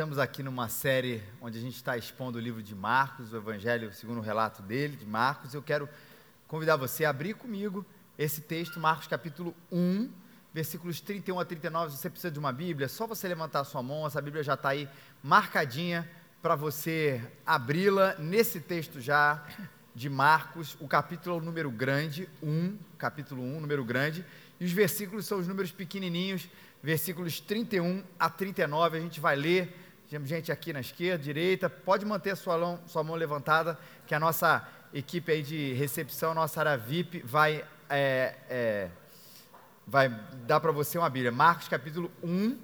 Estamos aqui numa série onde a gente está expondo o livro de Marcos, o Evangelho segundo o relato dele, de Marcos. Eu quero convidar você a abrir comigo esse texto, Marcos capítulo 1, versículos 31 a 39. Se você precisa de uma Bíblia, é só você levantar a sua mão, essa Bíblia já está aí marcadinha para você abri-la nesse texto já de Marcos, o capítulo é o número grande, 1, capítulo 1, número grande, e os versículos são os números pequenininhos, versículos 31 a 39, a gente vai ler gente aqui na esquerda, direita, pode manter a sua mão, sua mão levantada, que a nossa equipe aí de recepção, nossa área VIP, vai, é, é, vai dar para você uma Bíblia. Marcos capítulo 1,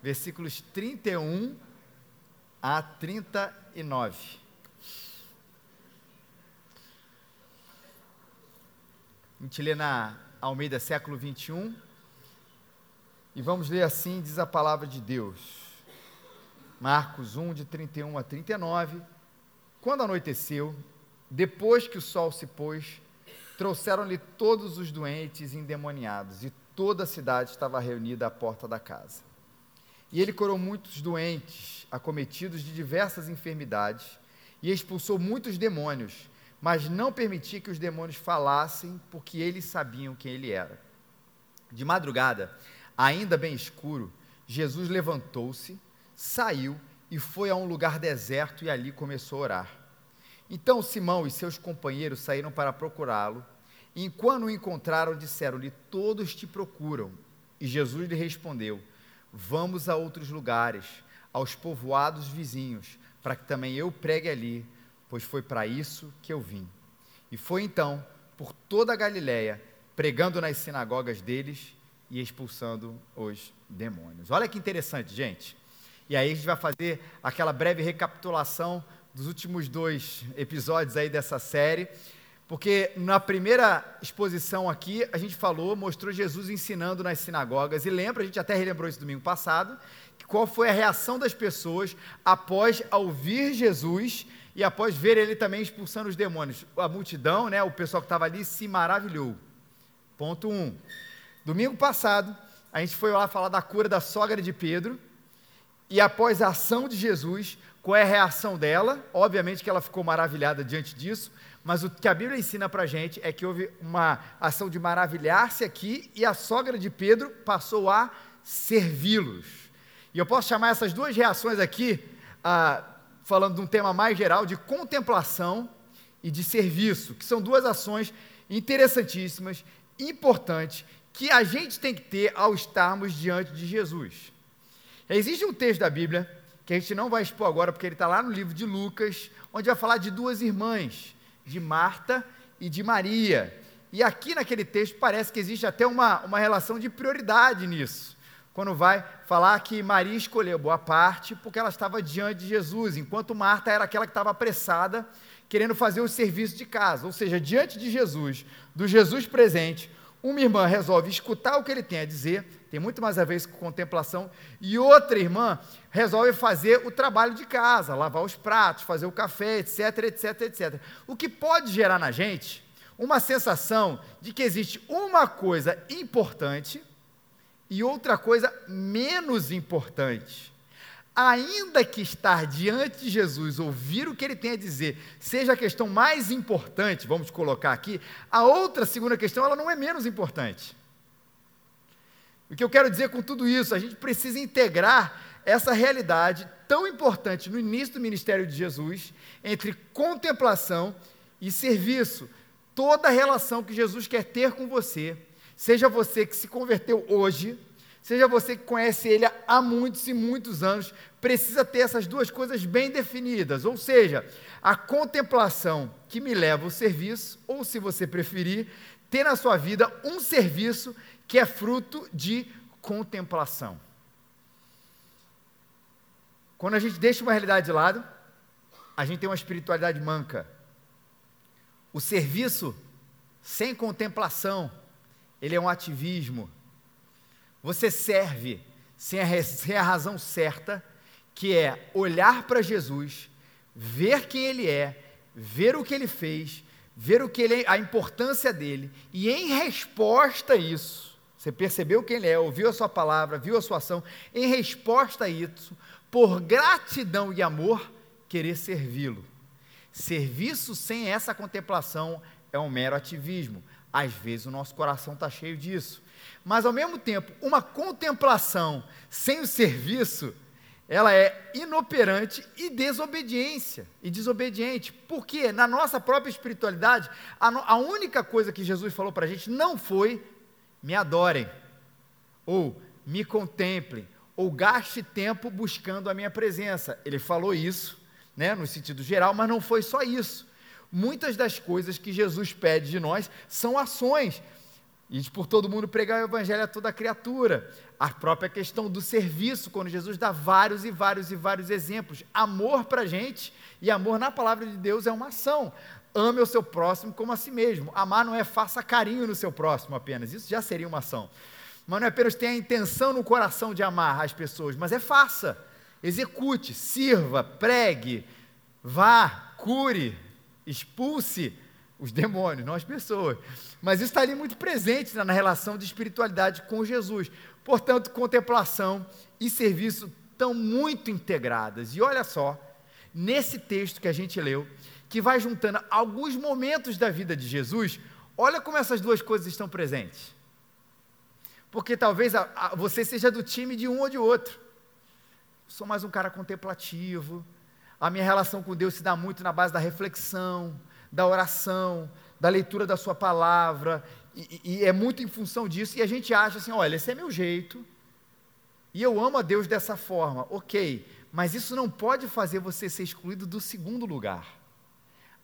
versículos 31 a 39. A gente lê na Almeida século 21. E vamos ler assim, diz a palavra de Deus. Marcos 1, de 31 a 39. Quando anoiteceu, depois que o sol se pôs, trouxeram-lhe todos os doentes e endemoniados, e toda a cidade estava reunida à porta da casa. E ele curou muitos doentes, acometidos de diversas enfermidades, e expulsou muitos demônios, mas não permitia que os demônios falassem, porque eles sabiam quem ele era. De madrugada, ainda bem escuro, Jesus levantou-se saiu e foi a um lugar deserto e ali começou a orar. Então Simão e seus companheiros saíram para procurá-lo, e enquanto o encontraram, disseram-lhe: Todos te procuram. E Jesus lhe respondeu: Vamos a outros lugares, aos povoados vizinhos, para que também eu pregue ali, pois foi para isso que eu vim. E foi então por toda a Galiléia, pregando nas sinagogas deles e expulsando os demônios. Olha que interessante, gente. E aí a gente vai fazer aquela breve recapitulação dos últimos dois episódios aí dessa série, porque na primeira exposição aqui a gente falou, mostrou Jesus ensinando nas sinagogas, e lembra, a gente até relembrou isso domingo passado, qual foi a reação das pessoas após ouvir Jesus e após ver ele também expulsando os demônios. A multidão, né, o pessoal que estava ali se maravilhou. Ponto 1. Um. Domingo passado, a gente foi lá falar da cura da sogra de Pedro, e após a ação de Jesus, qual é a reação dela? Obviamente que ela ficou maravilhada diante disso, mas o que a Bíblia ensina para a gente é que houve uma ação de maravilhar-se aqui e a sogra de Pedro passou a servi-los. E eu posso chamar essas duas reações aqui, ah, falando de um tema mais geral, de contemplação e de serviço, que são duas ações interessantíssimas, importantes, que a gente tem que ter ao estarmos diante de Jesus. Existe um texto da Bíblia que a gente não vai expor agora, porque ele está lá no livro de Lucas, onde vai falar de duas irmãs, de Marta e de Maria. E aqui naquele texto parece que existe até uma, uma relação de prioridade nisso. Quando vai falar que Maria escolheu boa parte porque ela estava diante de Jesus, enquanto Marta era aquela que estava apressada, querendo fazer o serviço de casa. Ou seja, diante de Jesus, do Jesus presente, uma irmã resolve escutar o que ele tem a dizer, tem muito mais a ver com contemplação, e outra irmã resolve fazer o trabalho de casa, lavar os pratos, fazer o café, etc, etc, etc. O que pode gerar na gente uma sensação de que existe uma coisa importante e outra coisa menos importante ainda que estar diante de Jesus, ouvir o que ele tem a dizer, seja a questão mais importante, vamos colocar aqui, a outra segunda questão, ela não é menos importante. O que eu quero dizer com tudo isso, a gente precisa integrar essa realidade tão importante no início do ministério de Jesus, entre contemplação e serviço. Toda a relação que Jesus quer ter com você, seja você que se converteu hoje, seja você que conhece ele há muitos e muitos anos, precisa ter essas duas coisas bem definidas, ou seja, a contemplação que me leva ao serviço, ou se você preferir, ter na sua vida um serviço que é fruto de contemplação. Quando a gente deixa uma realidade de lado, a gente tem uma espiritualidade manca. O serviço sem contemplação, ele é um ativismo. Você serve sem a, sem a razão certa, que é olhar para Jesus, ver quem Ele é, ver o que Ele fez, ver o que ele, a importância dele, e em resposta a isso, você percebeu quem Ele é, ouviu a Sua palavra, viu a Sua ação, em resposta a isso, por gratidão e amor, querer servi-lo. Serviço sem essa contemplação é um mero ativismo. Às vezes o nosso coração está cheio disso. Mas ao mesmo tempo, uma contemplação sem o serviço, ela é inoperante e desobediência e desobediente. Porque na nossa própria espiritualidade, a, a única coisa que Jesus falou para a gente não foi me adorem, ou me contemplem, ou gaste tempo buscando a minha presença. Ele falou isso, né, no sentido geral, mas não foi só isso. Muitas das coisas que Jesus pede de nós são ações. E por todo mundo pregar o evangelho a toda criatura. A própria questão do serviço, quando Jesus dá vários e vários e vários exemplos. Amor para a gente, e amor na palavra de Deus é uma ação. Ame o seu próximo como a si mesmo. Amar não é faça carinho no seu próximo apenas, isso já seria uma ação. Mas não é apenas ter a intenção no coração de amar as pessoas, mas é faça, execute, sirva, pregue, vá, cure, expulse os demônios, não as pessoas. Mas isso está ali muito presente na relação de espiritualidade com Jesus. Portanto, contemplação e serviço estão muito integradas. E olha só, nesse texto que a gente leu, que vai juntando alguns momentos da vida de Jesus, olha como essas duas coisas estão presentes. Porque talvez a, a, você seja do time de um ou de outro. Sou mais um cara contemplativo. A minha relação com Deus se dá muito na base da reflexão, da oração, da leitura da Sua palavra. E, e é muito em função disso. E a gente acha assim: olha, esse é meu jeito. E eu amo a Deus dessa forma. Ok. Mas isso não pode fazer você ser excluído do segundo lugar.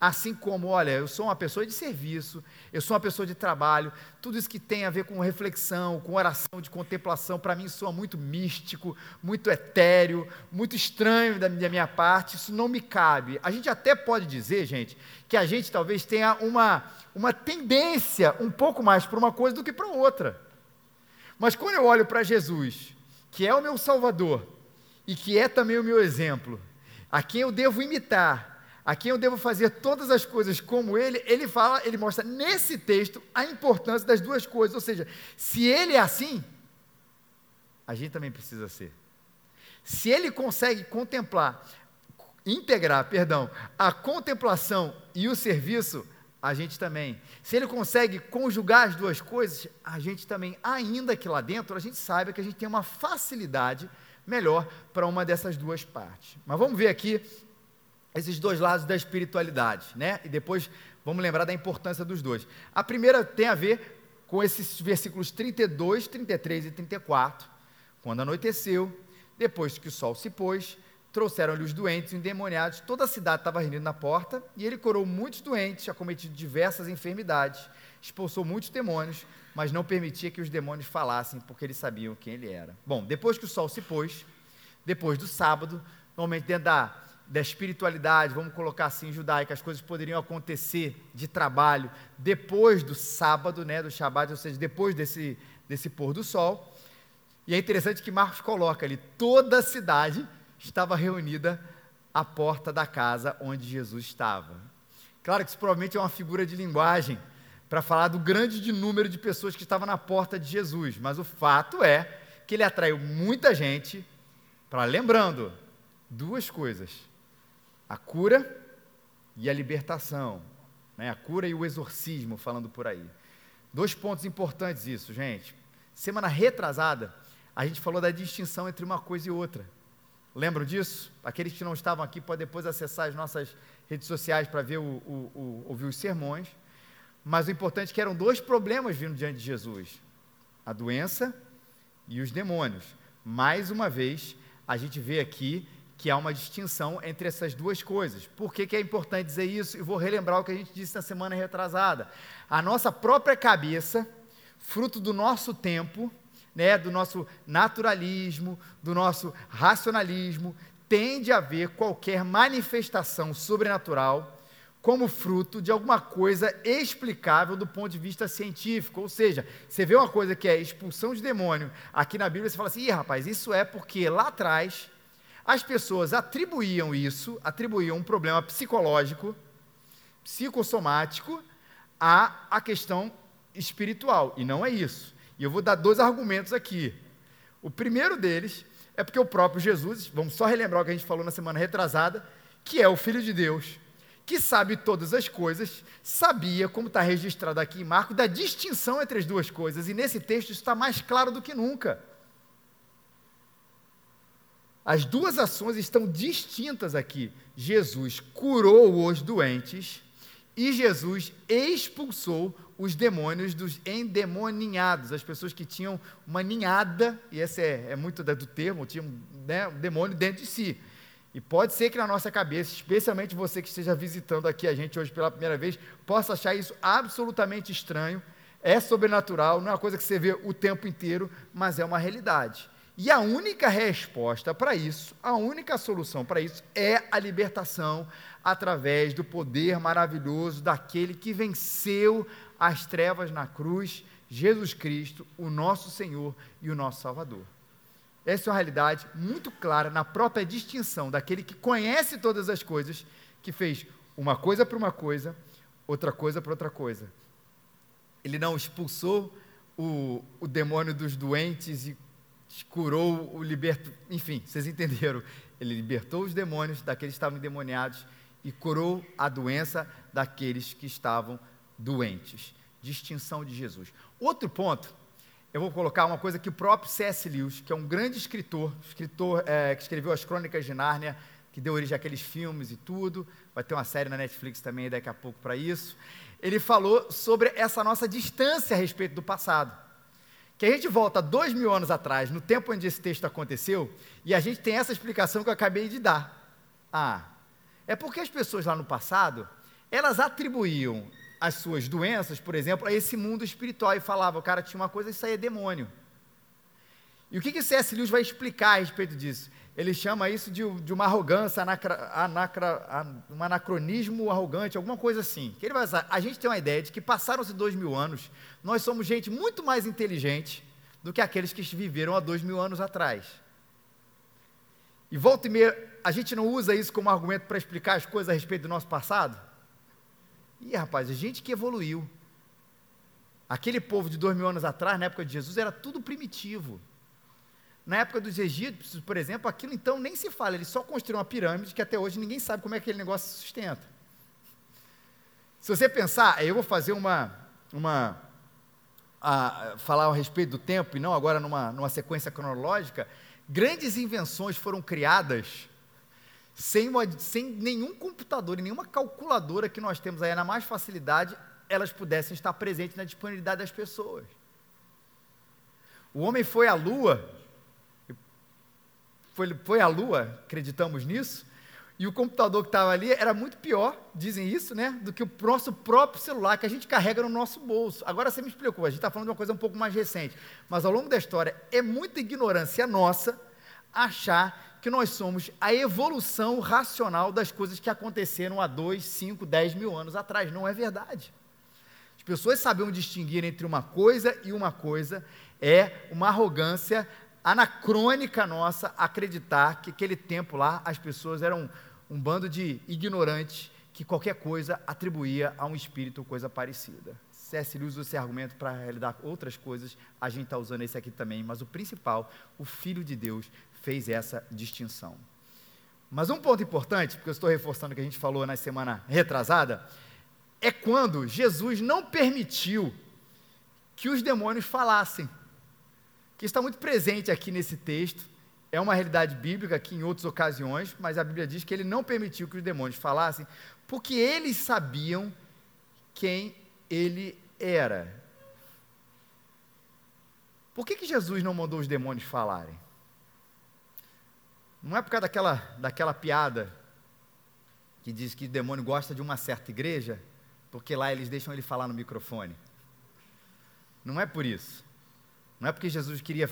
Assim como, olha, eu sou uma pessoa de serviço, eu sou uma pessoa de trabalho, tudo isso que tem a ver com reflexão, com oração, de contemplação, para mim soa muito místico, muito etéreo, muito estranho da minha, parte, isso não me cabe. A gente até pode dizer, gente, que a gente talvez tenha uma, uma tendência um pouco mais para uma coisa do que para outra. Mas quando eu olho para Jesus, que é o meu Salvador e que é também o meu exemplo, a quem eu devo imitar, a quem eu devo fazer todas as coisas como ele, ele fala, ele mostra nesse texto a importância das duas coisas. Ou seja, se ele é assim, a gente também precisa ser. Se ele consegue contemplar, integrar, perdão, a contemplação e o serviço, a gente também. Se ele consegue conjugar as duas coisas, a gente também, ainda que lá dentro, a gente saiba que a gente tem uma facilidade melhor para uma dessas duas partes. Mas vamos ver aqui esses dois lados da espiritualidade, né? E depois vamos lembrar da importância dos dois. A primeira tem a ver com esses versículos 32, 33 e 34. Quando anoiteceu, depois que o sol se pôs, trouxeram-lhe os doentes e endemoniados, toda a cidade estava reunida na porta, e ele curou muitos doentes, acometido diversas enfermidades, expulsou muitos demônios, mas não permitia que os demônios falassem, porque eles sabiam quem ele era. Bom, depois que o sol se pôs, depois do sábado, normalmente dentro da da espiritualidade, vamos colocar assim, judaica, as coisas poderiam acontecer de trabalho depois do sábado, né, do Shabat, ou seja, depois desse, desse pôr do sol. E é interessante que Marcos coloca ali, toda a cidade estava reunida à porta da casa onde Jesus estava. Claro que isso provavelmente é uma figura de linguagem para falar do grande número de pessoas que estavam na porta de Jesus, mas o fato é que ele atraiu muita gente para, lembrando, duas coisas a cura e a libertação, né? a cura e o exorcismo, falando por aí. Dois pontos importantes isso, gente. Semana retrasada, a gente falou da distinção entre uma coisa e outra. Lembram disso? Aqueles que não estavam aqui podem depois acessar as nossas redes sociais para ver o, o, o, ouvir os sermões. Mas o importante é que eram dois problemas vindo diante de Jesus: a doença e os demônios. Mais uma vez, a gente vê aqui que há uma distinção entre essas duas coisas. Por que, que é importante dizer isso? E vou relembrar o que a gente disse na semana retrasada. A nossa própria cabeça, fruto do nosso tempo, né, do nosso naturalismo, do nosso racionalismo, tende a ver qualquer manifestação sobrenatural como fruto de alguma coisa explicável do ponto de vista científico. Ou seja, você vê uma coisa que é expulsão de demônio, aqui na Bíblia você fala assim: Ih, rapaz, isso é porque lá atrás as pessoas atribuíam isso, atribuíam um problema psicológico, psicossomático, à, à questão espiritual. E não é isso. E eu vou dar dois argumentos aqui. O primeiro deles É porque o próprio Jesus, vamos só relembrar o que a gente falou na semana retrasada, que é o Filho de Deus, que sabe todas as coisas, sabia, como está registrado aqui em Marcos, da distinção entre as duas coisas, e nesse texto isso está mais claro do que nunca. As duas ações estão distintas aqui. Jesus curou os doentes e Jesus expulsou os demônios dos endemoninhados, as pessoas que tinham uma ninhada, e esse é, é muito do termo, tinham né, um demônio dentro de si. E pode ser que na nossa cabeça, especialmente você que esteja visitando aqui a gente hoje pela primeira vez, possa achar isso absolutamente estranho, é sobrenatural, não é uma coisa que você vê o tempo inteiro, mas é uma realidade. E a única resposta para isso, a única solução para isso é a libertação através do poder maravilhoso daquele que venceu as trevas na cruz, Jesus Cristo, o nosso Senhor e o nosso Salvador. Essa é uma realidade muito clara na própria distinção daquele que conhece todas as coisas, que fez uma coisa para uma coisa, outra coisa para outra coisa. Ele não expulsou o, o demônio dos doentes e curou o liberto, enfim, vocês entenderam. Ele libertou os demônios daqueles que estavam endemoniados e curou a doença daqueles que estavam doentes. Distinção de Jesus. Outro ponto eu vou colocar uma coisa que o próprio C.S. Lewis, que é um grande escritor, escritor é, que escreveu as Crônicas de Nárnia, que deu origem àqueles filmes e tudo, vai ter uma série na Netflix também daqui a pouco para isso. Ele falou sobre essa nossa distância a respeito do passado. Que a gente volta dois mil anos atrás, no tempo onde esse texto aconteceu, e a gente tem essa explicação que eu acabei de dar. Ah, é porque as pessoas lá no passado, elas atribuíam as suas doenças, por exemplo, a esse mundo espiritual e falava, o cara tinha uma coisa, isso aí é demônio. E o que, que C.S. Lewis vai explicar a respeito disso? Ele chama isso de, de uma arrogância, anacra, anacra, um anacronismo arrogante, alguma coisa assim. Que ele vai usar. A gente tem uma ideia de que passaram-se dois mil anos, nós somos gente muito mais inteligente do que aqueles que viveram há dois mil anos atrás. E volta e meia, a gente não usa isso como argumento para explicar as coisas a respeito do nosso passado? Ih, rapaz, a gente que evoluiu. Aquele povo de dois mil anos atrás, na época de Jesus, era tudo primitivo. Na época dos egípcios, por exemplo, aquilo então nem se fala, eles só construíram uma pirâmide que até hoje ninguém sabe como é que aquele negócio se sustenta. Se você pensar, eu vou fazer uma, uma a, falar a respeito do tempo e não agora numa, numa sequência cronológica, grandes invenções foram criadas sem, uma, sem nenhum computador e nenhuma calculadora que nós temos aí na mais facilidade, elas pudessem estar presentes na disponibilidade das pessoas. O homem foi à lua, foi, foi lua, acreditamos nisso, e o computador que estava ali era muito pior, dizem isso, né, do que o nosso próprio celular que a gente carrega no nosso bolso. Agora você me explicou, a gente está falando de uma coisa um pouco mais recente, mas ao longo da história é muita ignorância nossa achar que nós somos a evolução racional das coisas que aconteceram há 2, 5, 10 mil anos atrás. Não é verdade. As pessoas sabiam distinguir entre uma coisa e uma coisa, é uma arrogância anacrônica nossa acreditar que aquele tempo lá as pessoas eram um bando de ignorantes que qualquer coisa atribuía a um espírito ou coisa parecida. Lewis usa esse argumento para realizar outras coisas, a gente está usando esse aqui também, mas o principal, o Filho de Deus, fez essa distinção. Mas um ponto importante, porque eu estou reforçando o que a gente falou na semana retrasada, é quando Jesus não permitiu que os demônios falassem. Que está muito presente aqui nesse texto, é uma realidade bíblica aqui em outras ocasiões, mas a Bíblia diz que ele não permitiu que os demônios falassem, porque eles sabiam quem ele era. Por que, que Jesus não mandou os demônios falarem? Não é por causa daquela, daquela piada que diz que o demônio gosta de uma certa igreja, porque lá eles deixam ele falar no microfone. Não é por isso. Não é porque Jesus queria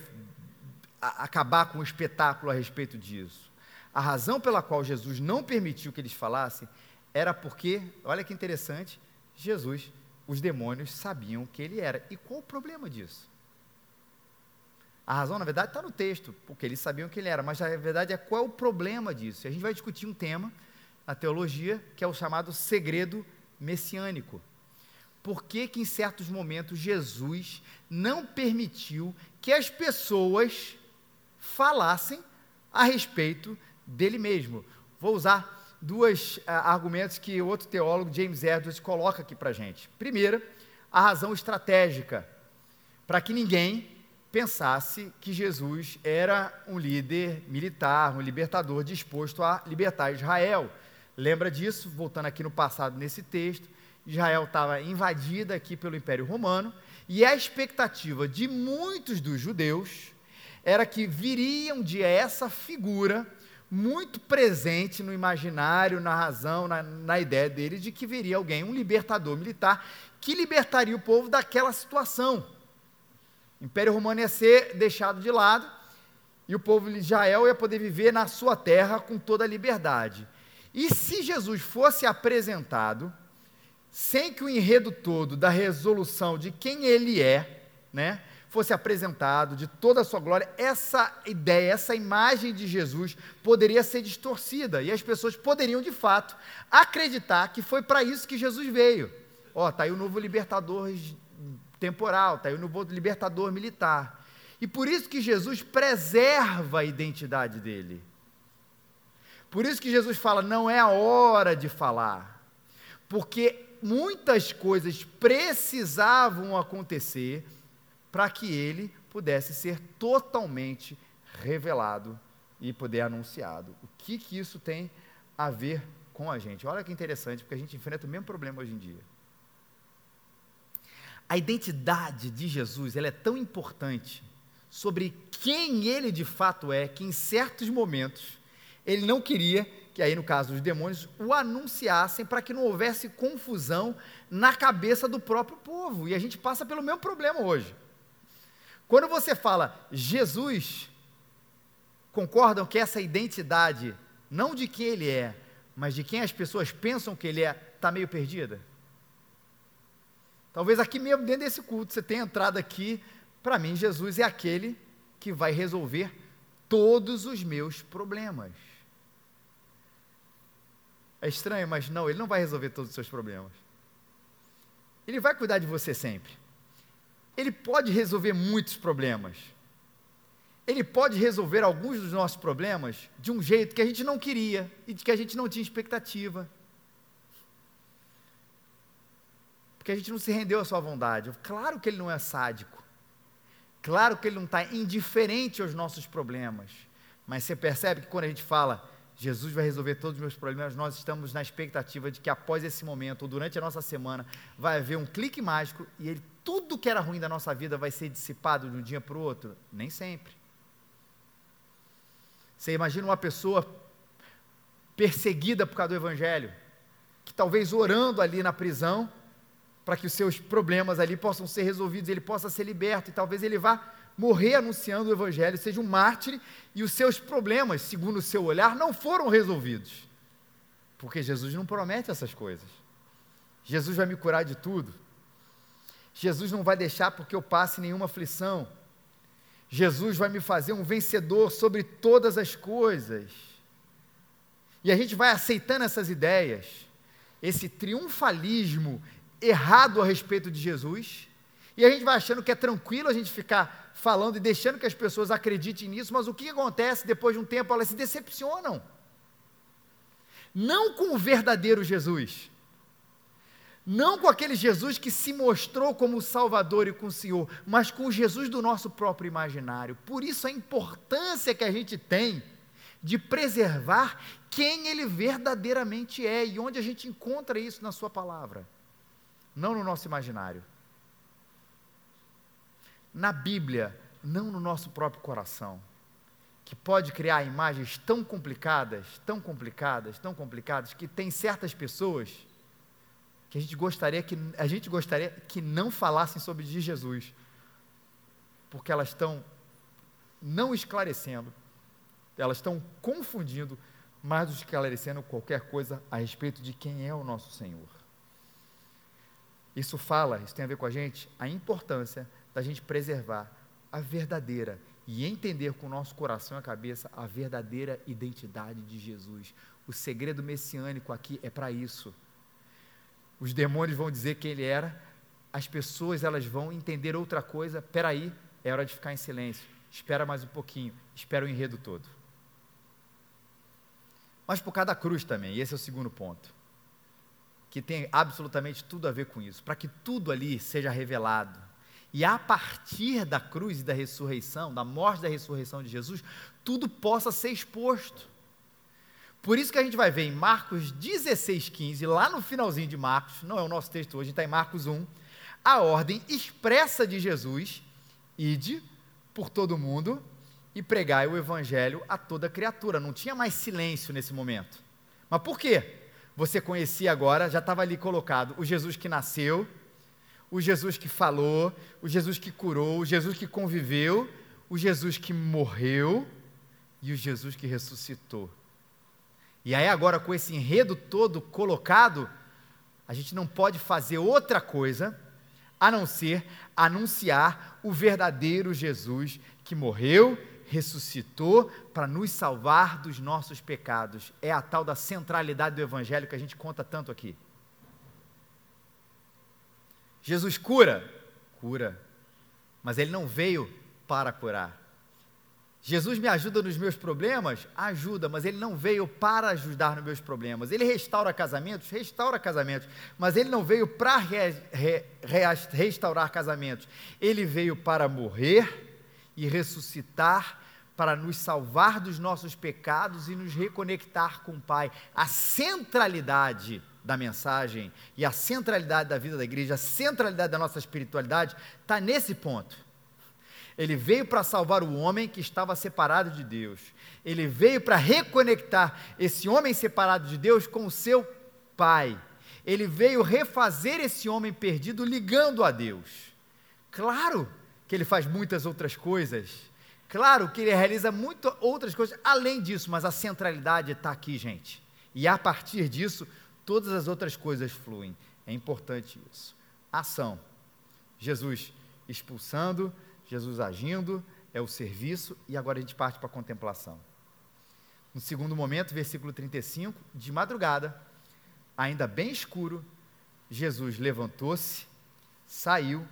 acabar com o espetáculo a respeito disso. A razão pela qual Jesus não permitiu que eles falassem era porque, olha que interessante, Jesus, os demônios sabiam que ele era. E qual o problema disso? A razão, na verdade, está no texto, porque eles sabiam que ele era, mas a verdade é qual é o problema disso. A gente vai discutir um tema na teologia que é o chamado segredo messiânico. Por que, que em certos momentos Jesus não permitiu que as pessoas falassem a respeito dele mesmo. Vou usar dois uh, argumentos que outro teólogo, James Edwards, coloca aqui para gente. Primeiro, a razão estratégica, para que ninguém pensasse que Jesus era um líder militar, um libertador disposto a libertar Israel. Lembra disso? Voltando aqui no passado nesse texto, Israel estava invadida aqui pelo Império Romano e a expectativa de muitos dos judeus era que viriam de essa figura muito presente no imaginário, na razão, na, na ideia deles de que viria alguém, um libertador militar, que libertaria o povo daquela situação. O Império Romano ia ser deixado de lado e o povo de Israel ia poder viver na sua terra com toda a liberdade. E se Jesus fosse apresentado sem que o enredo todo da resolução de quem ele é, né, fosse apresentado de toda a sua glória, essa ideia, essa imagem de Jesus poderia ser distorcida e as pessoas poderiam de fato acreditar que foi para isso que Jesus veio. Ó, tá aí o novo libertador temporal, tá aí o novo libertador militar. E por isso que Jesus preserva a identidade dele. Por isso que Jesus fala: não é a hora de falar. Porque muitas coisas precisavam acontecer para que ele pudesse ser totalmente revelado e poder anunciado. O que, que isso tem a ver com a gente? Olha que interessante, porque a gente enfrenta o mesmo problema hoje em dia. A identidade de Jesus ela é tão importante sobre quem ele de fato é, que em certos momentos ele não queria que aí no caso os demônios o anunciassem para que não houvesse confusão na cabeça do próprio povo. E a gente passa pelo mesmo problema hoje. Quando você fala Jesus, concordam que essa identidade, não de quem ele é, mas de quem as pessoas pensam que ele é, está meio perdida? Talvez aqui mesmo dentro desse culto você tenha entrado aqui, para mim Jesus é aquele que vai resolver todos os meus problemas. É estranho, mas não, ele não vai resolver todos os seus problemas. Ele vai cuidar de você sempre. Ele pode resolver muitos problemas. Ele pode resolver alguns dos nossos problemas de um jeito que a gente não queria e de que a gente não tinha expectativa. Porque a gente não se rendeu à sua vontade. Claro que ele não é sádico. Claro que ele não está indiferente aos nossos problemas. Mas você percebe que quando a gente fala, Jesus vai resolver todos os meus problemas. Nós estamos na expectativa de que após esse momento, ou durante a nossa semana, vai haver um clique mágico e ele, tudo que era ruim da nossa vida vai ser dissipado de um dia para o outro? Nem sempre. Você imagina uma pessoa perseguida por causa do Evangelho, que talvez orando ali na prisão, para que os seus problemas ali possam ser resolvidos, ele possa ser liberto, e talvez ele vá morrer anunciando o Evangelho, seja um mártir e os seus problemas, segundo o seu olhar, não foram resolvidos. Porque Jesus não promete essas coisas. Jesus vai me curar de tudo. Jesus não vai deixar porque eu passe nenhuma aflição. Jesus vai me fazer um vencedor sobre todas as coisas. E a gente vai aceitando essas ideias, esse triunfalismo errado a respeito de Jesus, e a gente vai achando que é tranquilo a gente ficar falando e deixando que as pessoas acreditem nisso, mas o que acontece depois de um tempo? Elas se decepcionam. Não com o verdadeiro Jesus, não com aquele Jesus que se mostrou como o Salvador e com o Senhor, mas com o Jesus do nosso próprio imaginário. Por isso a importância que a gente tem de preservar quem ele verdadeiramente é e onde a gente encontra isso na Sua palavra, não no nosso imaginário na Bíblia, não no nosso próprio coração, que pode criar imagens tão complicadas, tão complicadas, tão complicadas, que tem certas pessoas que a gente gostaria que a gente gostaria que não falassem sobre Jesus, porque elas estão não esclarecendo, elas estão confundindo que esclarecendo qualquer coisa a respeito de quem é o nosso Senhor. Isso fala, isso tem a ver com a gente, a importância da gente preservar a verdadeira e entender com o nosso coração e a cabeça a verdadeira identidade de Jesus. O segredo messiânico aqui é para isso. Os demônios vão dizer quem ele era, as pessoas elas vão entender outra coisa. Espera aí, é hora de ficar em silêncio. Espera mais um pouquinho, espera o enredo todo. mas por causa da cruz também. E esse é o segundo ponto, que tem absolutamente tudo a ver com isso, para que tudo ali seja revelado. E a partir da cruz e da ressurreição, da morte e da ressurreição de Jesus, tudo possa ser exposto. Por isso que a gente vai ver em Marcos 16, 15, lá no finalzinho de Marcos, não é o nosso texto hoje, está em Marcos 1, a ordem expressa de Jesus, ide por todo mundo e pregai o evangelho a toda criatura. Não tinha mais silêncio nesse momento. Mas por quê? Você conhecia agora, já estava ali colocado o Jesus que nasceu, o Jesus que falou, o Jesus que curou, o Jesus que conviveu, o Jesus que morreu e o Jesus que ressuscitou. E aí, agora, com esse enredo todo colocado, a gente não pode fazer outra coisa a não ser anunciar o verdadeiro Jesus que morreu, ressuscitou para nos salvar dos nossos pecados. É a tal da centralidade do Evangelho que a gente conta tanto aqui. Jesus cura? Cura. Mas ele não veio para curar. Jesus me ajuda nos meus problemas? Ajuda, mas ele não veio para ajudar nos meus problemas. Ele restaura casamentos? Restaura casamentos. Mas ele não veio para re, re, re, restaurar casamentos. Ele veio para morrer e ressuscitar para nos salvar dos nossos pecados e nos reconectar com o Pai. A centralidade da mensagem e a centralidade da vida da igreja, a centralidade da nossa espiritualidade está nesse ponto ele veio para salvar o homem que estava separado de Deus. Ele veio para reconectar esse homem separado de Deus com o seu Pai. Ele veio refazer esse homem perdido ligando a Deus. Claro que ele faz muitas outras coisas. Claro que ele realiza muitas outras coisas além disso, mas a centralidade está aqui, gente. E a partir disso, todas as outras coisas fluem. É importante isso. Ação. Jesus expulsando, Jesus agindo, é o serviço, e agora a gente parte para a contemplação. No segundo momento, versículo 35, de madrugada, ainda bem escuro, Jesus levantou-se, saiu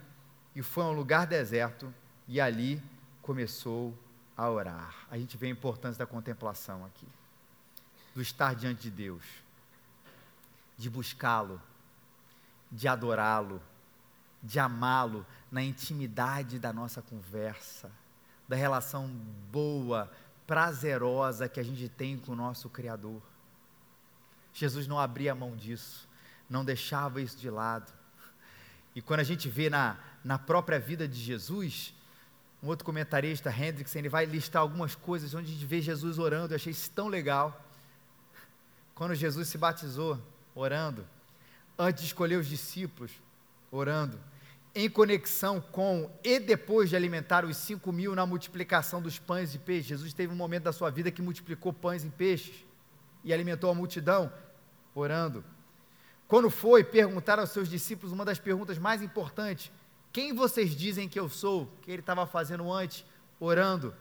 e foi a um lugar deserto e ali começou a orar. A gente vê a importância da contemplação aqui, do estar diante de Deus, de buscá-lo, de adorá-lo, de amá-lo na intimidade da nossa conversa, da relação boa, prazerosa que a gente tem com o nosso Criador. Jesus não abria mão disso, não deixava isso de lado. E quando a gente vê na, na própria vida de Jesus, um outro comentarista, Hendrickson, ele vai listar algumas coisas onde a gente vê Jesus orando, eu achei isso tão legal. Quando Jesus se batizou, orando, antes de escolher os discípulos, orando, em conexão com e depois de alimentar os cinco mil na multiplicação dos pães e peixes. Jesus teve um momento da sua vida que multiplicou pães e peixes e alimentou a multidão, orando. Quando foi perguntar aos seus discípulos uma das perguntas mais importantes: Quem vocês dizem que eu sou? Que ele estava fazendo antes, orando.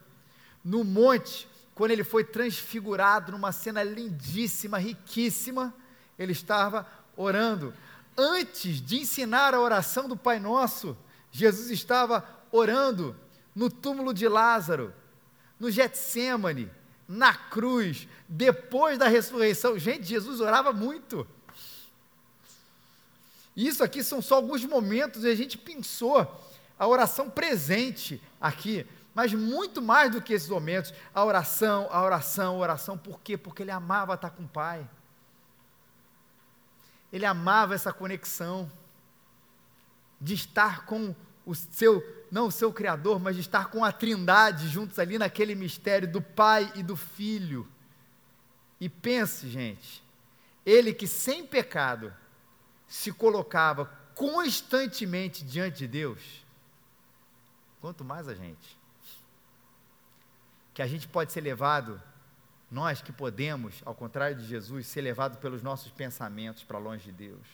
No monte, quando ele foi transfigurado numa cena lindíssima, riquíssima, ele estava orando antes de ensinar a oração do Pai Nosso, Jesus estava orando no túmulo de Lázaro, no Getsemane, na cruz, depois da ressurreição. Gente, Jesus orava muito. Isso aqui são só alguns momentos e a gente pensou a oração presente aqui, mas muito mais do que esses momentos, a oração, a oração, a oração, por quê? Porque ele amava estar com o Pai. Ele amava essa conexão de estar com o seu, não o seu Criador, mas de estar com a Trindade juntos ali naquele mistério do Pai e do Filho. E pense, gente, ele que sem pecado se colocava constantemente diante de Deus, quanto mais a gente, que a gente pode ser levado nós que podemos, ao contrário de Jesus, ser levado pelos nossos pensamentos para longe de Deus,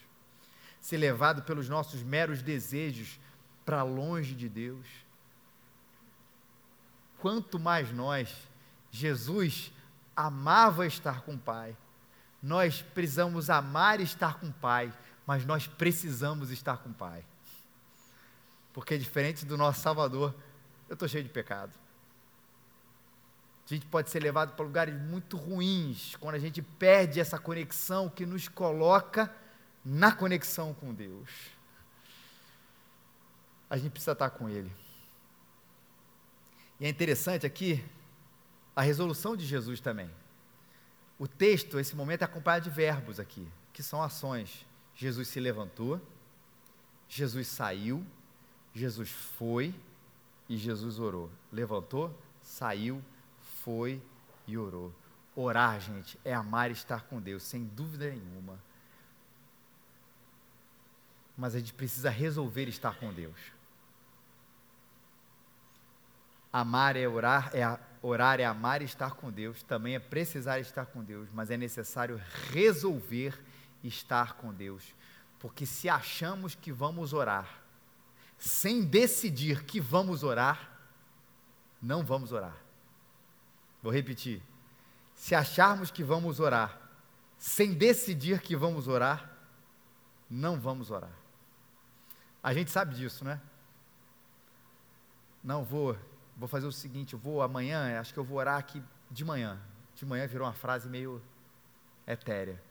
ser levado pelos nossos meros desejos para longe de Deus. Quanto mais nós, Jesus amava estar com o Pai, nós precisamos amar estar com o Pai, mas nós precisamos estar com o Pai. Porque diferente do nosso Salvador, eu estou cheio de pecado. A gente pode ser levado para lugares muito ruins quando a gente perde essa conexão que nos coloca na conexão com Deus. A gente precisa estar com Ele. E é interessante aqui a resolução de Jesus também. O texto, esse momento, é acompanhado de verbos aqui, que são ações. Jesus se levantou, Jesus saiu, Jesus foi e Jesus orou. Levantou, saiu, foi e orou. Orar, gente, é amar e estar com Deus, sem dúvida nenhuma. Mas a gente precisa resolver estar com Deus. Amar é orar, é orar é amar e estar com Deus, também é precisar estar com Deus, mas é necessário resolver estar com Deus. Porque se achamos que vamos orar, sem decidir que vamos orar, não vamos orar. Vou repetir. Se acharmos que vamos orar, sem decidir que vamos orar, não vamos orar. A gente sabe disso, né? Não vou, vou fazer o seguinte, vou amanhã, acho que eu vou orar aqui de manhã. De manhã virou uma frase meio etérea.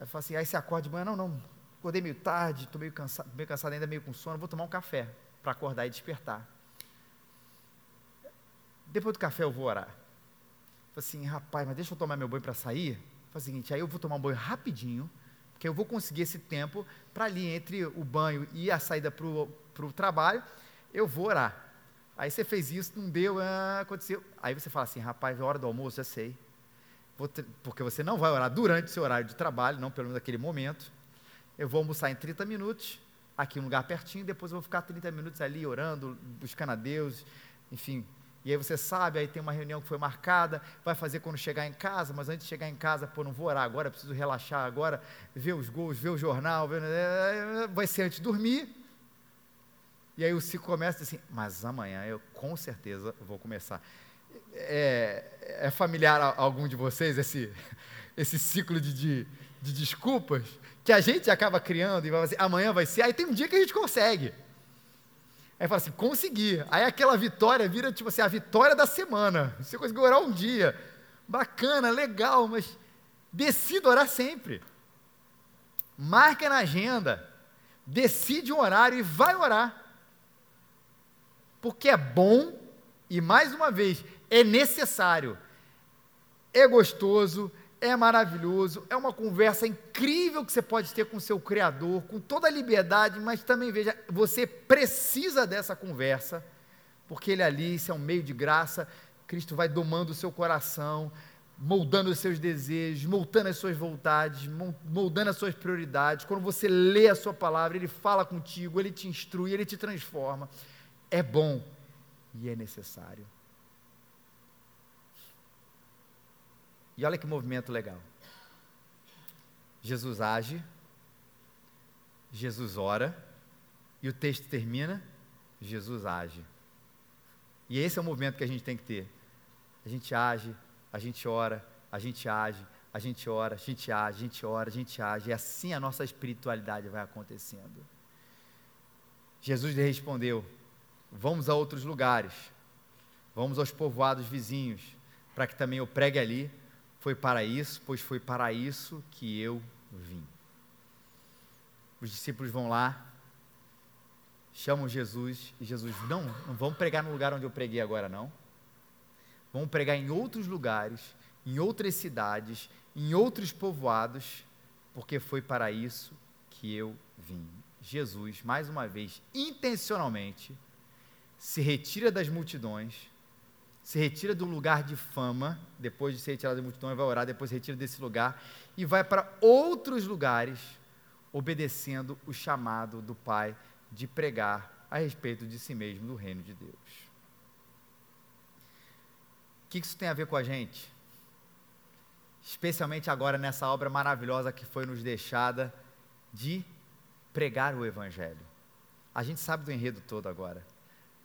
Aí falo assim, aí você acorda de manhã, não, não, acordei meio tarde, estou meio cansado, meio cansado ainda, meio com sono, vou tomar um café para acordar e despertar. Depois do café eu vou orar. Falei assim, rapaz, mas deixa eu tomar meu banho para sair. Falei o seguinte, aí eu vou tomar um banho rapidinho, porque eu vou conseguir esse tempo para ali entre o banho e a saída para o trabalho, eu vou orar. Aí você fez isso, não deu, ah, aconteceu. Aí você fala assim, rapaz, é hora do almoço, já sei. porque você não vai orar durante o seu horário de trabalho, não pelo menos naquele momento. Eu vou almoçar em 30 minutos, aqui um lugar pertinho, depois eu vou ficar 30 minutos ali orando, buscando a Deus, enfim, e aí você sabe, aí tem uma reunião que foi marcada, vai fazer quando chegar em casa, mas antes de chegar em casa, pô, não vou orar agora, preciso relaxar agora, ver os gols, ver o jornal, ver, vai ser antes de dormir. E aí o ciclo começa assim, mas amanhã eu com certeza vou começar. É, é familiar a, algum de vocês esse, esse ciclo de, de, de desculpas que a gente acaba criando e vai dizer, amanhã vai ser, aí tem um dia que a gente consegue. Aí fala assim, consegui. Aí aquela vitória vira tipo assim, a vitória da semana. Você conseguiu orar um dia. Bacana, legal, mas decida orar sempre. Marca na agenda. Decide um horário e vai orar. Porque é bom e, mais uma vez, é necessário. É gostoso, é maravilhoso, é uma conversa incrível que você pode ter com seu Criador, com toda a liberdade, mas também veja, você precisa dessa conversa, porque Ele ali, isso é um meio de graça, Cristo vai domando o seu coração, moldando os seus desejos, moldando as suas vontades, moldando as suas prioridades. Quando você lê a sua palavra, Ele fala contigo, Ele te instrui, Ele te transforma. É bom e é necessário. E olha que movimento legal. Jesus age, Jesus ora, e o texto termina, Jesus age. E esse é o movimento que a gente tem que ter. A gente age, a gente ora, a gente age, a gente ora, a gente age, a gente ora, a gente age, e assim a nossa espiritualidade vai acontecendo. Jesus lhe respondeu: Vamos a outros lugares, vamos aos povoados vizinhos, para que também eu pregue ali, foi para isso, pois foi para isso que eu vim. Os discípulos vão lá, chamam Jesus, e Jesus, não, não vamos pregar no lugar onde eu preguei agora, não. Vamos pregar em outros lugares, em outras cidades, em outros povoados, porque foi para isso que eu vim. Jesus, mais uma vez, intencionalmente, se retira das multidões se retira do lugar de fama, depois de ser retirado da multidão, vai orar, depois se retira desse lugar e vai para outros lugares, obedecendo o chamado do Pai de pregar a respeito de si mesmo, do reino de Deus. O que isso tem a ver com a gente? Especialmente agora nessa obra maravilhosa que foi nos deixada de pregar o Evangelho. A gente sabe do enredo todo agora.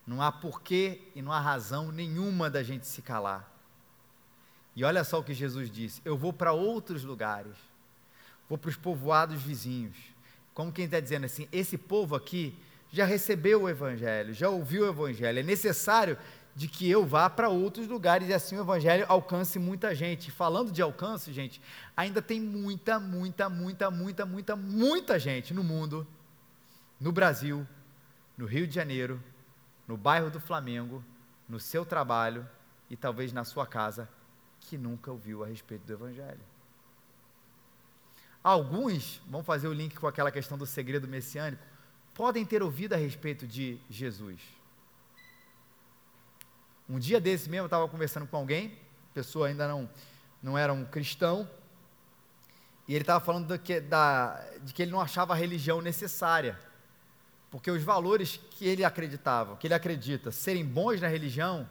Não há porquê e não há razão nenhuma da gente se calar. E olha só o que Jesus disse: Eu vou para outros lugares, vou para os povoados vizinhos. Como quem está dizendo assim: esse povo aqui já recebeu o Evangelho, já ouviu o Evangelho. É necessário de que eu vá para outros lugares e assim o evangelho alcance muita gente. Falando de alcance, gente, ainda tem muita, muita, muita, muita, muita, muita gente no mundo, no Brasil, no Rio de Janeiro, no bairro do Flamengo, no seu trabalho e talvez na sua casa, que nunca ouviu a respeito do evangelho. Alguns, vamos fazer o link com aquela questão do segredo messiânico, podem ter ouvido a respeito de Jesus um dia desse mesmo, eu estava conversando com alguém, pessoa ainda não, não era um cristão, e ele estava falando que, da, de que ele não achava a religião necessária, porque os valores que ele acreditava, que ele acredita serem bons na religião,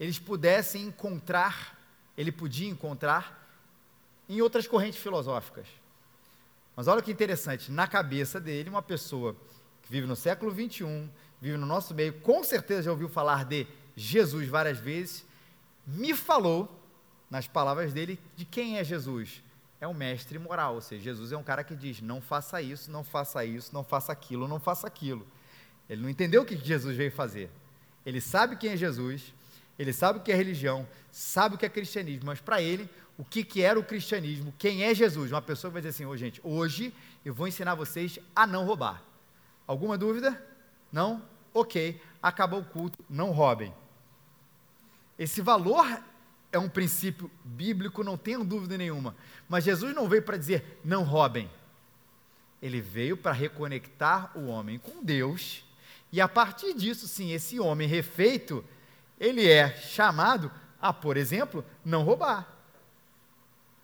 eles pudessem encontrar, ele podia encontrar em outras correntes filosóficas. Mas olha que interessante, na cabeça dele, uma pessoa que vive no século 21, vive no nosso meio, com certeza já ouviu falar de Jesus várias vezes, me falou, nas palavras dele, de quem é Jesus. É um mestre moral, ou seja, Jesus é um cara que diz: não faça isso, não faça isso, não faça aquilo, não faça aquilo. Ele não entendeu o que Jesus veio fazer. Ele sabe quem é Jesus, ele sabe o que é religião, sabe o que é cristianismo, mas para ele, o que, que era o cristianismo, quem é Jesus? Uma pessoa vai dizer assim: oh, gente, hoje eu vou ensinar vocês a não roubar. Alguma dúvida? Não? Ok, acabou o culto, não roubem. Esse valor é um princípio bíblico, não tenho dúvida nenhuma. Mas Jesus não veio para dizer não roubem. Ele veio para reconectar o homem com Deus. E a partir disso, sim, esse homem refeito, ele é chamado a, por exemplo, não roubar.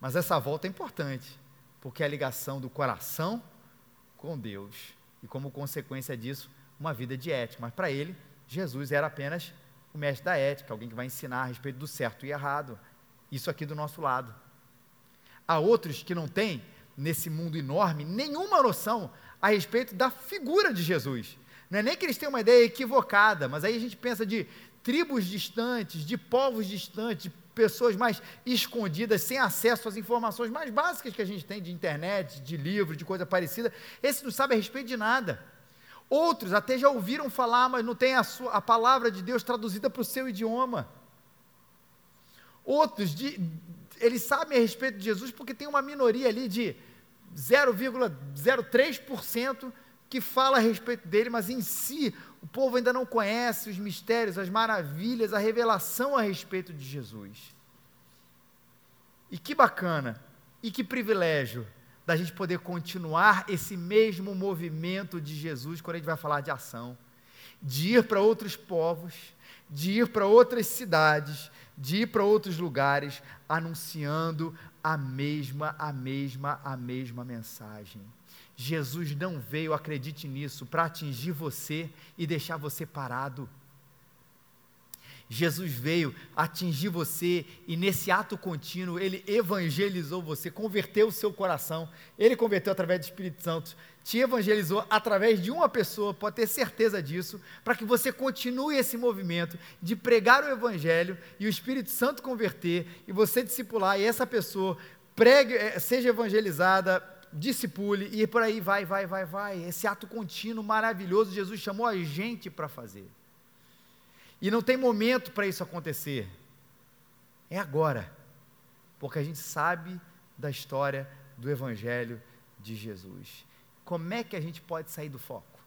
Mas essa volta é importante, porque é a ligação do coração com Deus. E como consequência disso, uma vida de ética. Mas para ele, Jesus era apenas o mestre da ética, alguém que vai ensinar a respeito do certo e errado. Isso aqui do nosso lado. Há outros que não têm, nesse mundo enorme, nenhuma noção a respeito da figura de Jesus. Não é nem que eles tenham uma ideia equivocada, mas aí a gente pensa de tribos distantes, de povos distantes, de pessoas mais escondidas, sem acesso às informações mais básicas que a gente tem de internet, de livro, de coisa parecida. Esse não sabe a respeito de nada. Outros até já ouviram falar, mas não tem a, sua, a palavra de Deus traduzida para o seu idioma. Outros, de, eles sabem a respeito de Jesus porque tem uma minoria ali de 0,03% que fala a respeito dele, mas em si o povo ainda não conhece os mistérios, as maravilhas, a revelação a respeito de Jesus. E que bacana, e que privilégio da gente poder continuar esse mesmo movimento de Jesus quando a gente vai falar de ação, de ir para outros povos, de ir para outras cidades, de ir para outros lugares, anunciando a mesma, a mesma, a mesma mensagem. Jesus não veio, acredite nisso, para atingir você e deixar você parado. Jesus veio atingir você e nesse ato contínuo ele evangelizou você, converteu o seu coração. Ele converteu através do Espírito Santo, te evangelizou através de uma pessoa, pode ter certeza disso, para que você continue esse movimento de pregar o evangelho e o Espírito Santo converter e você discipular e essa pessoa pregue, eh, seja evangelizada, discipule e por aí vai, vai, vai, vai. Esse ato contínuo maravilhoso Jesus chamou a gente para fazer. E não tem momento para isso acontecer. É agora. Porque a gente sabe da história do Evangelho de Jesus. Como é que a gente pode sair do foco?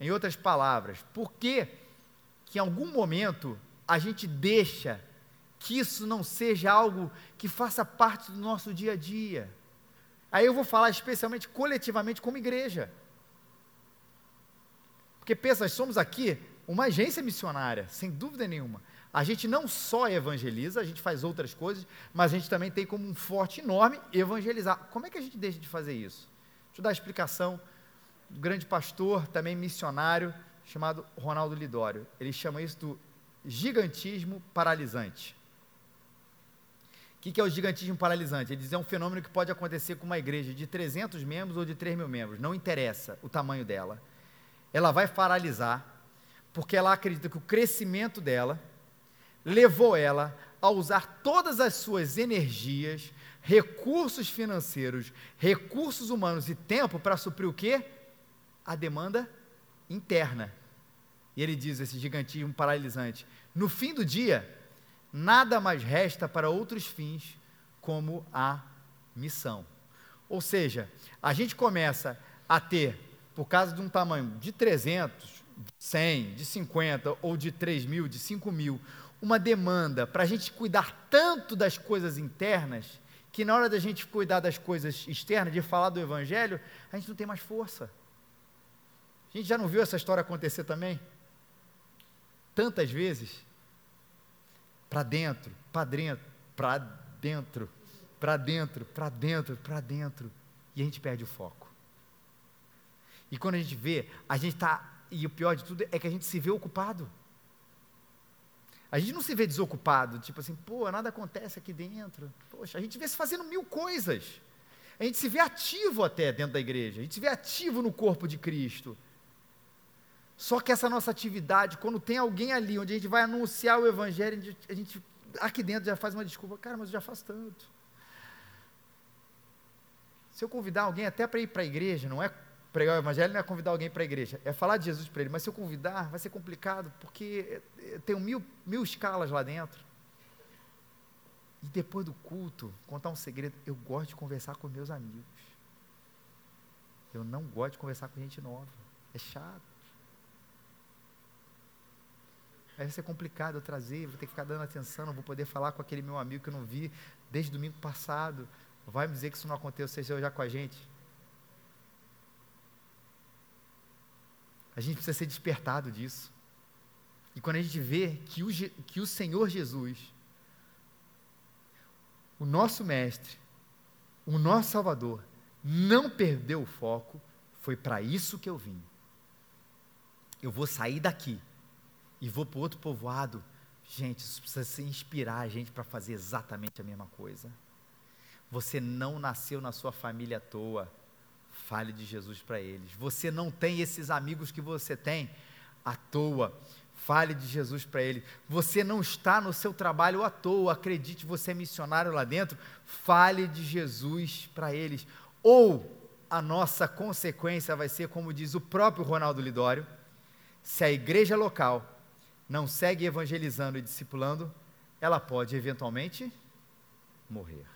Em outras palavras, por que, que em algum momento a gente deixa que isso não seja algo que faça parte do nosso dia a dia? Aí eu vou falar especialmente coletivamente como igreja. Porque pensa, somos aqui uma agência missionária, sem dúvida nenhuma. A gente não só evangeliza, a gente faz outras coisas, mas a gente também tem como um forte enorme evangelizar. Como é que a gente deixa de fazer isso? Deixa eu dar a explicação do grande pastor, também missionário, chamado Ronaldo Lidório. Ele chama isso do gigantismo paralisante. O que é o gigantismo paralisante? Ele diz que é um fenômeno que pode acontecer com uma igreja de 300 membros ou de 3 mil membros, não interessa o tamanho dela. Ela vai paralisar porque ela acredita que o crescimento dela levou ela a usar todas as suas energias, recursos financeiros, recursos humanos e tempo para suprir o quê? A demanda interna. E ele diz esse gigantismo paralisante: no fim do dia, nada mais resta para outros fins como a missão. Ou seja, a gente começa a ter, por causa de um tamanho de 300, de 100, de 50 ou de 3 mil, de 5 mil, uma demanda para a gente cuidar tanto das coisas internas, que na hora da gente cuidar das coisas externas, de falar do Evangelho, a gente não tem mais força. A gente já não viu essa história acontecer também? Tantas vezes. Para dentro, para dentro, para dentro, para dentro, para dentro, para dentro. E a gente perde o foco. E quando a gente vê, a gente está. E o pior de tudo é que a gente se vê ocupado. A gente não se vê desocupado, tipo assim, pô, nada acontece aqui dentro. Poxa, a gente vê se fazendo mil coisas. A gente se vê ativo até dentro da igreja, a gente se vê ativo no corpo de Cristo. Só que essa nossa atividade, quando tem alguém ali onde a gente vai anunciar o Evangelho, a gente aqui dentro já faz uma desculpa, cara, mas eu já faço tanto. Se eu convidar alguém até para ir para a igreja, não é pregar o Evangelho, não é convidar alguém para a igreja, é falar de Jesus para ele, mas se eu convidar, vai ser complicado, porque tem mil, mil escalas lá dentro. E depois do culto, contar um segredo, eu gosto de conversar com meus amigos. Eu não gosto de conversar com gente nova. É chato. Aí vai ser complicado eu trazer, vou ter que ficar dando atenção, não vou poder falar com aquele meu amigo que eu não vi desde domingo passado. Vai me dizer que isso não aconteceu já com a gente? A gente precisa ser despertado disso. E quando a gente vê que o, que o Senhor Jesus, o nosso Mestre, o nosso Salvador, não perdeu o foco, foi para isso que eu vim. Eu vou sair daqui e vou para outro povoado. Gente, isso precisa se inspirar a gente para fazer exatamente a mesma coisa. Você não nasceu na sua família à toa. Fale de Jesus para eles. Você não tem esses amigos que você tem à toa. Fale de Jesus para eles. Você não está no seu trabalho à toa. Acredite, você é missionário lá dentro. Fale de Jesus para eles. Ou a nossa consequência vai ser, como diz o próprio Ronaldo Lidório, se a igreja local não segue evangelizando e discipulando, ela pode eventualmente morrer.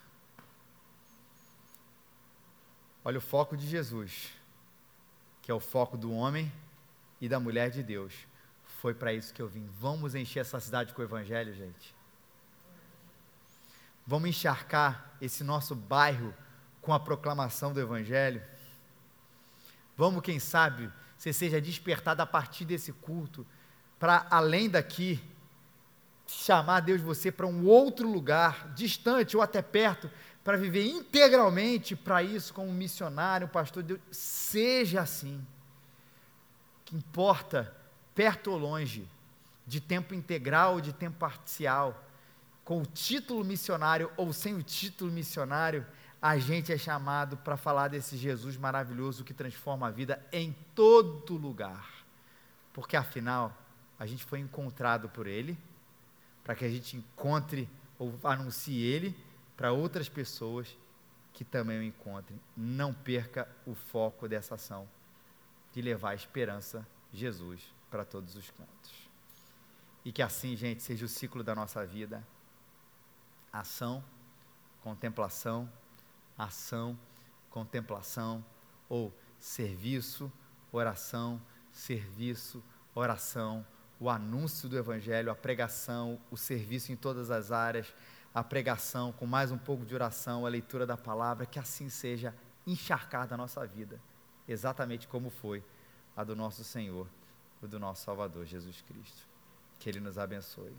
Olha o foco de Jesus, que é o foco do homem e da mulher de Deus. Foi para isso que eu vim. Vamos encher essa cidade com o Evangelho, gente. Vamos encharcar esse nosso bairro com a proclamação do Evangelho. Vamos, quem sabe, você seja despertado a partir desse culto para além daqui, chamar Deus você para um outro lugar, distante ou até perto, para viver integralmente para isso como missionário, pastor de Deus, seja assim. Que importa, perto ou longe, de tempo integral ou de tempo parcial, com o título missionário ou sem o título missionário, a gente é chamado para falar desse Jesus maravilhoso que transforma a vida em todo lugar. Porque afinal, a gente foi encontrado por Ele, para que a gente encontre ou anuncie Ele para outras pessoas que também o encontrem. Não perca o foco dessa ação de levar a esperança, Jesus, para todos os cantos. E que assim, gente, seja o ciclo da nossa vida: ação, contemplação, ação, contemplação, ou serviço, oração, serviço, oração, o anúncio do Evangelho, a pregação, o serviço em todas as áreas, a pregação com mais um pouco de oração, a leitura da palavra, que assim seja encharcada a nossa vida, exatamente como foi a do nosso Senhor, o do nosso Salvador Jesus Cristo. Que Ele nos abençoe.